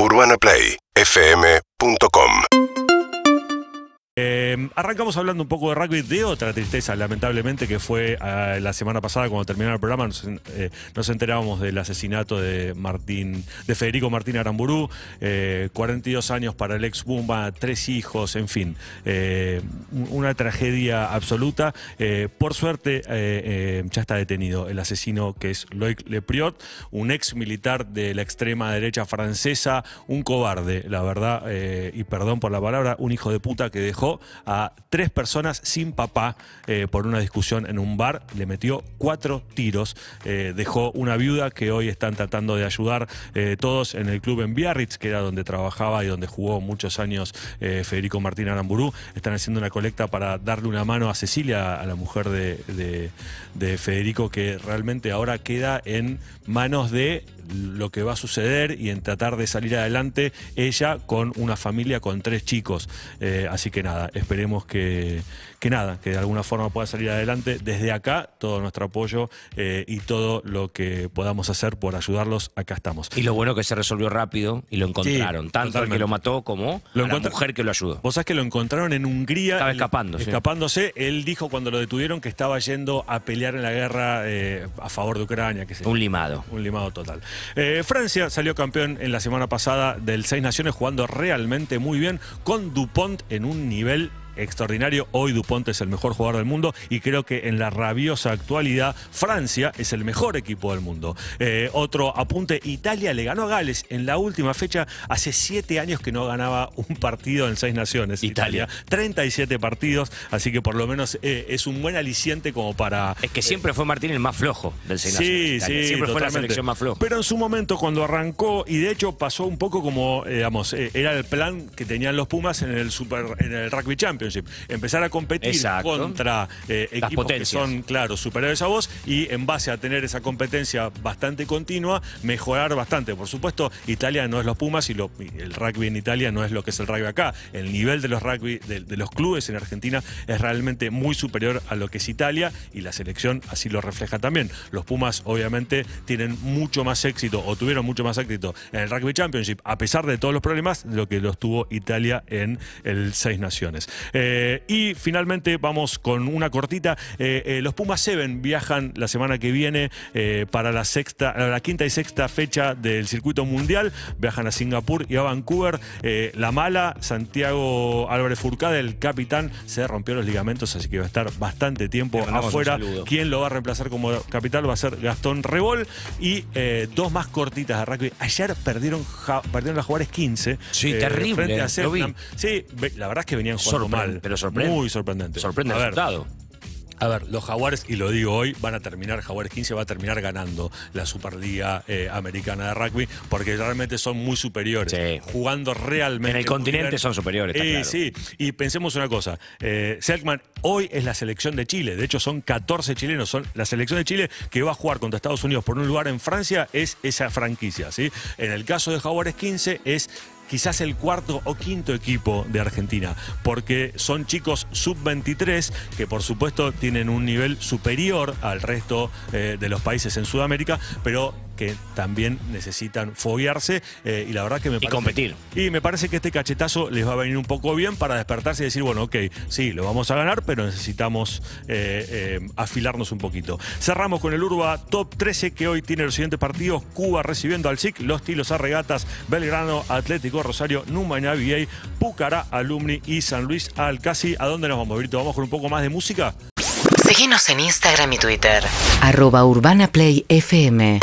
UrbanaPlayFM.com Eh, arrancamos hablando un poco de rugby, de otra tristeza, lamentablemente, que fue eh, la semana pasada cuando terminó el programa, nos, eh, nos enterábamos del asesinato de Martín, de Federico Martín Aramburú, eh, 42 años para el ex Bumba, tres hijos, en fin, eh, un- una tragedia absoluta. Eh, por suerte, eh, eh, ya está detenido el asesino que es Loic Lepriot, un ex militar de la extrema derecha francesa, un cobarde, la verdad, eh, y perdón por la palabra, un hijo de puta que dejó a tres personas sin papá eh, por una discusión en un bar, le metió cuatro tiros, eh, dejó una viuda que hoy están tratando de ayudar eh, todos en el club en Biarritz, que era donde trabajaba y donde jugó muchos años Federico Martín Aramburú, están haciendo una colecta para darle una mano a Cecilia, a la mujer de, de- de Federico, que realmente ahora queda en manos de lo que va a suceder y en tratar de salir adelante ella con una familia con tres chicos. Así que nada, esperemos que, que nada, que de alguna forma pueda salir adelante. Desde acá, todo nuestro apoyo eh, y todo lo que podamos hacer por ayudarlos, acá estamos. Y lo bueno que se resolvió rápido y lo encontraron. tanto el que lo mató como Lo a la mujer que lo ayudó. Vos sabés que lo encontraron en Hungría. Estaba sí. Escapándose. Él dijo cuando lo detuvieron que estaba yendo a pelear en la guerra eh, a favor de Ucrania. Que se Un limado. Un limado total. Eh, Francia salió campeón en la semana pasada del Seis Naciones jugando realmente muy bien con Dupont en un nivel extraordinario. Hoy Dupont es el mejor jugador del mundo y creo que en la rabiosa actualidad Francia es el mejor equipo del mundo. Eh, otro apunte, Italia le ganó a Gales en la última fecha. Hace siete años que no ganaba un partido en Seis Naciones. Italia. 37 partidos, así que por lo menos eh, es un buen aliciente como para... Es que siempre fue Martín el más flojo del Seis Sí, Naciones. sí, Siempre fue la selección más floja. Pero en su momento, cuando arrancó, y de hecho pasó un poco como, eh, digamos, eh, era el plan que tenían los Pumas en el Super, en el Rugby Championship. Empezar a competir Exacto. contra eh, Las equipos que son, claro, superiores a vos, y en base a tener esa competencia bastante continua, mejorar bastante. Por supuesto, Italia no es los Pumas y, lo- y el rugby en Italia no es lo que es el rugby acá. El nivel de los rugby, de, de los clubes en Argentina es realmente muy superior a lo que es Italia y la selección así lo refleja también. Los Pumas obviamente tienen mucho más éxito o tuvieron mucho más éxito en el Rugby Championship a pesar de todos los problemas de lo que los tuvo Italia en el Seis Naciones. Eh, y finalmente vamos con una cortita. Eh, eh, los Pumas Seven viajan la semana que viene eh, para la sexta, la quinta y sexta fecha del circuito mundial. Viajan a Singapur y a Vancouver. Eh, la mala, Santiago Álvarez Furcada, el capitán, se rompió los ligamentos, así que va a estar bastante tiempo afuera. Quien lo va a reemplazar como capitán va a ser Gastón Rebol. Y eh, dos más cortitas de rugby. Ayer perdieron, ja- perdieron las jugadores 15. Sí, terrible, frente a lo vi. Sí, la verdad es que venían jugando mal. pero sorprende. Muy sorprendente. Sorprende el resultado. a ver, los Jaguares, y lo digo hoy, van a terminar, Jaguares 15 va a terminar ganando la Superliga eh, Americana de Rugby, porque realmente son muy superiores. Sí. Jugando realmente. En el continente bien. son superiores, está Eh, claro. Sí, y pensemos una cosa. Eh, Selkman hoy es la selección de Chile. De hecho, son 14 chilenos. Son la selección de Chile que va a jugar contra Estados Unidos por un lugar en Francia, es esa franquicia. ¿sí? En el caso de Jaguares 15 es quizás el cuarto o quinto equipo de Argentina, porque son chicos sub-23 que por supuesto tienen un nivel superior al resto eh, de los países en Sudamérica, pero que también necesitan foguearse eh, y la verdad que me Y parece- competir. y me parece que este cachetazo les va a venir un poco bien para despertarse y decir, bueno, ok, sí, lo vamos a ganar, pero necesitamos eh, eh, afilarnos un poquito. Cerramos con el Urba Top 13 que hoy tiene los siguientes partidos. Cuba recibiendo al SIC, Los Tilos a Regatas, Belgrano, Atlético Rosario, Numana VA, Pucará, Alumni y San Luis Alcasi. ¿A dónde nos vamos, Brito? ¿Vamos con un poco más de música? Seguinos en Instagram y Twitter. arroba urbanaplayfm